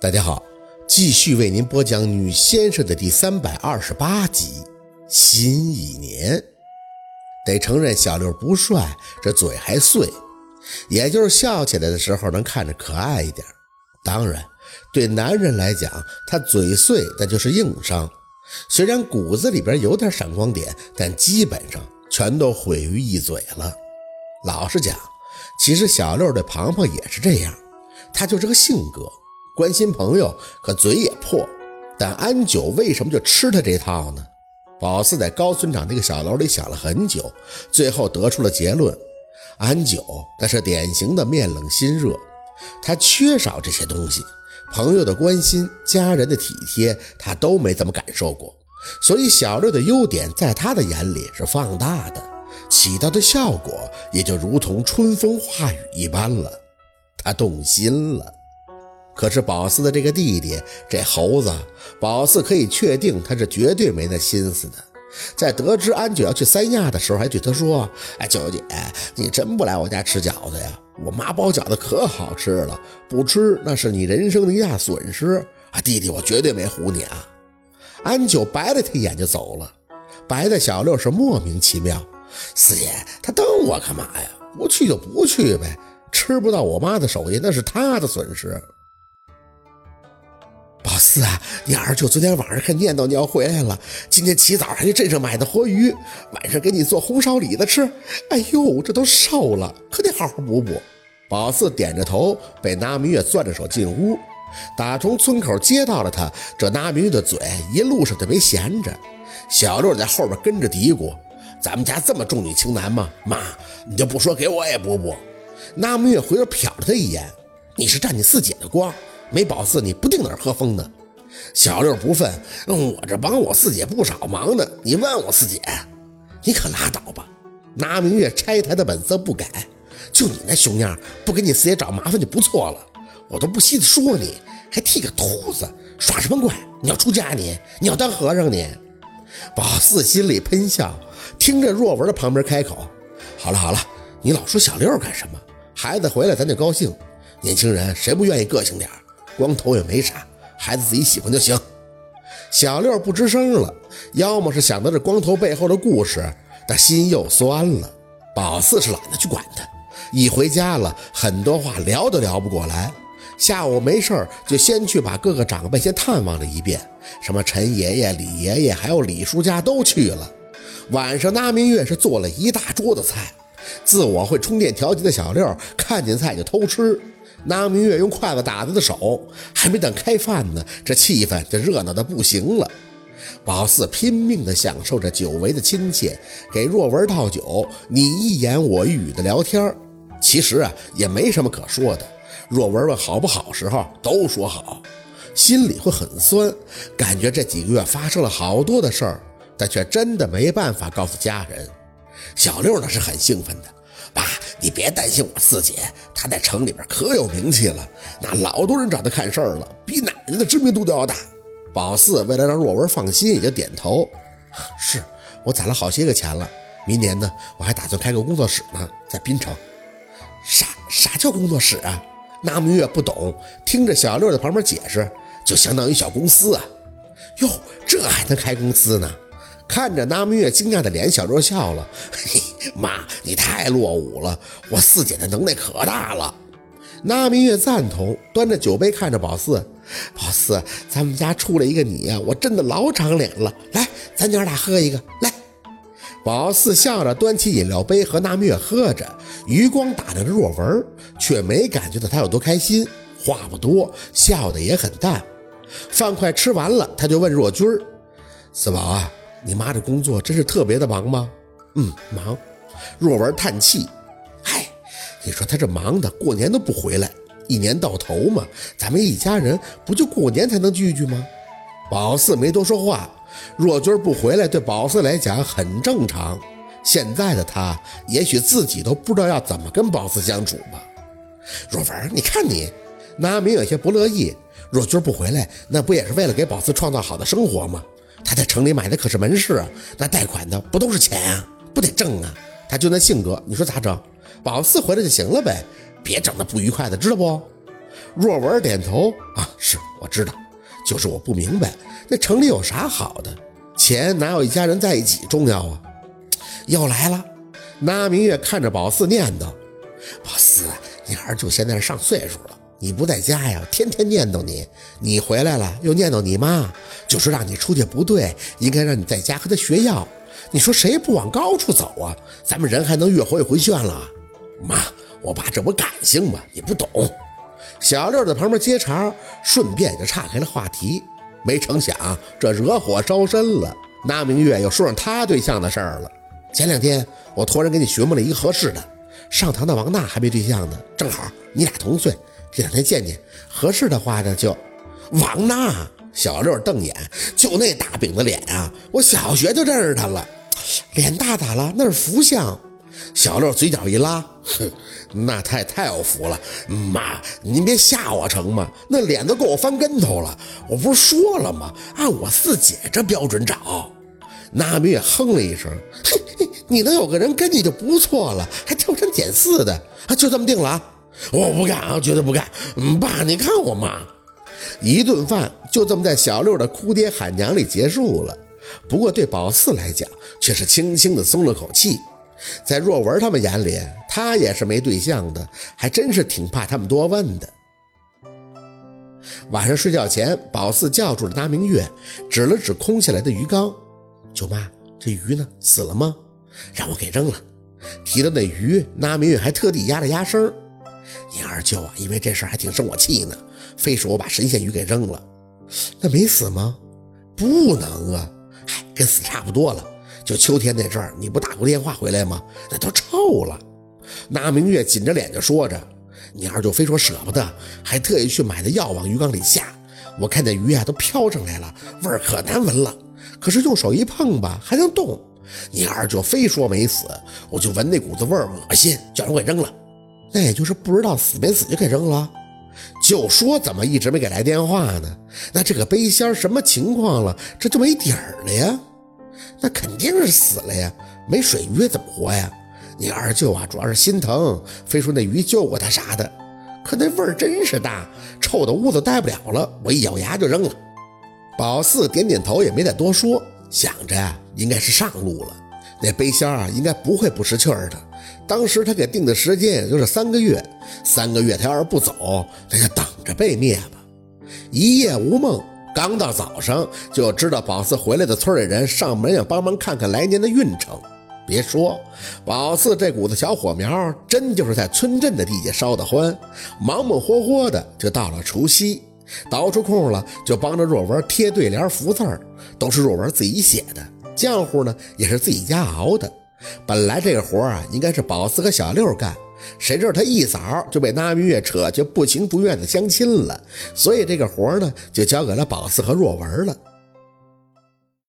大家好，继续为您播讲《女先生》的第三百二十八集。新一年，得承认小六不帅，这嘴还碎，也就是笑起来的时候能看着可爱一点。当然，对男人来讲，他嘴碎那就是硬伤。虽然骨子里边有点闪光点，但基本上全都毁于一嘴了。老实讲，其实小六对庞庞也是这样，他就这个性格。关心朋友，可嘴也破。但安九为什么就吃他这套呢？宝四在高村长那个小楼里想了很久，最后得出了结论：安九那是典型的面冷心热，他缺少这些东西，朋友的关心、家人的体贴，他都没怎么感受过。所以小六的优点在他的眼里是放大的，起到的效果也就如同春风化雨一般了。他动心了。可是宝四的这个弟弟，这猴子，宝四可以确定他是绝对没那心思的。在得知安九要去三亚的时候，还对他说：“哎，九姐，你真不来我家吃饺子呀？我妈包饺子可好吃了，不吃那是你人生的一大损失啊！”弟弟，我绝对没唬你啊！安九白了他一眼就走了，白的小六是莫名其妙。四爷，他瞪我干嘛呀？不去就不去呗，吃不到我妈的手艺，那是他的损失。宝四啊，你二舅昨天晚上还念叨你要回来了。今天起早还去镇上买的活鱼，晚上给你做红烧李子吃。哎呦，这都瘦了，可得好好补补。宝四点着头，被拿明月攥着手进屋。打从村口接到了他，这拿明月的嘴一路上就没闲着。小六在后边跟着嘀咕：“咱们家这么重女轻男吗？妈，你就不说给我也补补。”拿明月回头瞟了他一眼：“你是占你四姐的光。”没宝四，你不定哪儿喝风呢。小六不忿，我这帮我四姐不少忙呢，你问我四姐，你可拉倒吧。拿明月拆台的本色不改，就你那熊样，不给你四姐找麻烦就不错了。我都不稀得说你，还剃个秃子，耍什么怪？你要出家你？你要当和尚你？宝四心里喷笑，听着若文的旁边开口：“好了好了，你老说小六干什么？孩子回来咱就高兴。年轻人谁不愿意个性点？”光头也没啥，孩子自己喜欢就行。小六不吱声了，要么是想到这光头背后的故事，他心又酸了。宝四是懒得去管他，一回家了，很多话聊都聊不过来。下午没事儿就先去把各个长辈先探望了一遍，什么陈爷爷、李爷爷，还有李叔家都去了。晚上，那明月是做了一大桌子菜，自我会充电调节的小六看见菜就偷吃。拿明月用筷子打他的手，还没等开饭呢，这气氛就热闹的不行了。宝四拼命的享受着久违的亲切，给若文倒酒，你一言我一语的聊天其实啊，也没什么可说的。若文问好不好时候，都说好，心里会很酸，感觉这几个月发生了好多的事儿，但却真的没办法告诉家人。小六呢是很兴奋的。你别担心我四姐，她在城里边可有名气了，那老多人找她看事儿了，比奶奶的知名度都要大。宝四为了让若文放心，也就点头。是我攒了好些个钱了，明年呢，我还打算开个工作室呢，在滨城。啥啥叫工作室啊？那明月不懂，听着小六在旁边解释，就相当于小公司啊。哟，这还能开公司呢？看着那明月惊讶的脸，小若笑了：“嘿，妈，你太落伍了，我四姐的能耐可大了。”那明月赞同，端着酒杯看着宝四：“宝四，咱们家出了一个你呀，我真的老长脸了。来，咱娘俩喝一个。”来，宝四笑着端起饮料杯和那明月喝着，余光打量着若文，却没感觉到他有多开心。话不多，笑的也很淡。饭快吃完了，他就问若君儿：“四宝啊。”你妈这工作真是特别的忙吗？嗯，忙。若文叹气，嗨，你说她这忙的，过年都不回来，一年到头嘛，咱们一家人不就过年才能聚聚吗？宝四没多说话。若君不回来，对宝四来讲很正常。现在的他，也许自己都不知道要怎么跟宝四相处吧。若文，你看你，那明有些不乐意。若君不回来，那不也是为了给宝四创造好的生活吗？他在城里买的可是门市啊，那贷款的不都是钱啊，不得挣啊！他就那性格，你说咋整？宝四回来就行了呗，别整那不愉快的，知道不？若文点头啊，是我知道，就是我不明白，那城里有啥好的？钱哪有一家人在一起重要啊？又来了，那明月看着宝四念叨：“宝四，你儿就现在上岁数了，你不在家呀，天天念叨你；你回来了又念叨你妈，就说让你出去不对，应该让你在家和他学药。你说谁不往高处走啊？咱们人还能越活越回旋了？妈，我爸这不感性吗？你不懂。”小六在旁边接茬，顺便就岔开了话题。没成想这惹火烧身了，那明月又说上他对象的事儿了。前两天我托人给你询问了一个合适的，上堂的王娜还没对象呢，正好你俩同岁，这两天见见，合适的话呢就。王娜，小六瞪眼，就那大饼子脸啊，我小学就认识他了。脸大咋了？那是福相。小六嘴角一拉，哼，那太太有福了。妈，您别吓我成吗？那脸都够我翻跟头了。我不是说了吗？按我四姐这标准找。那明月哼了一声，嘿，你能有个人跟你就不错了，还挑三拣四的啊？就这么定了啊？我不干啊，绝对不干。爸，你看我妈，一顿饭就这么在小六的哭爹喊娘里结束了。不过对宝四来讲，却是轻轻的松了口气。在若文他们眼里，他也是没对象的，还真是挺怕他们多问的。晚上睡觉前，宝四叫住了那明月，指了指空下来的鱼缸：“舅妈，这鱼呢？死了吗？让我给扔了。”提到那鱼，那明月还特地压了压声：“你二舅啊，因为这事还挺生我气呢，非说我把神仙鱼给扔了。那没死吗？不能啊，嗨，跟死差不多了。”就秋天那阵儿，你不打过电话回来吗？那都臭了。那明月紧着脸就说着：“你二舅非说舍不得，还特意去买的药往鱼缸里下。我看那鱼啊都飘上来了，味儿可难闻了。可是用手一碰吧，还能动。你二舅非说没死，我就闻那股子味儿恶心，叫人给扔了。那也就是不知道死没死就给扔了。就说怎么一直没给来电话呢？那这个背仙什么情况了？这就没底儿了呀。”那肯定是死了呀，没水鱼怎么活呀？你二舅啊，主要是心疼，非说那鱼救过他啥的。可那味儿真是大，臭的屋子待不了了。我一咬牙就扔了。宝四点点头，也没再多说，想着，应该是上路了。那背仙啊，应该不会不识趣儿的。当时他给定的时间也就是三个月，三个月他要是不走，那就等着被灭吧。一夜无梦。刚到早上，就知道宝四回来的村里人上门要帮忙看看来年的运程。别说，宝四这股子小火苗，真就是在村镇的地界烧得欢。忙忙活活的就到了除夕，倒出空了就帮着若文贴对联、福字，都是若文自己写的。浆糊呢，也是自己家熬的。本来这个活啊，应该是宝四和小六干。谁知道他一早就被那明月扯去不情不愿的相亲了，所以这个活呢就交给了宝四和若文了。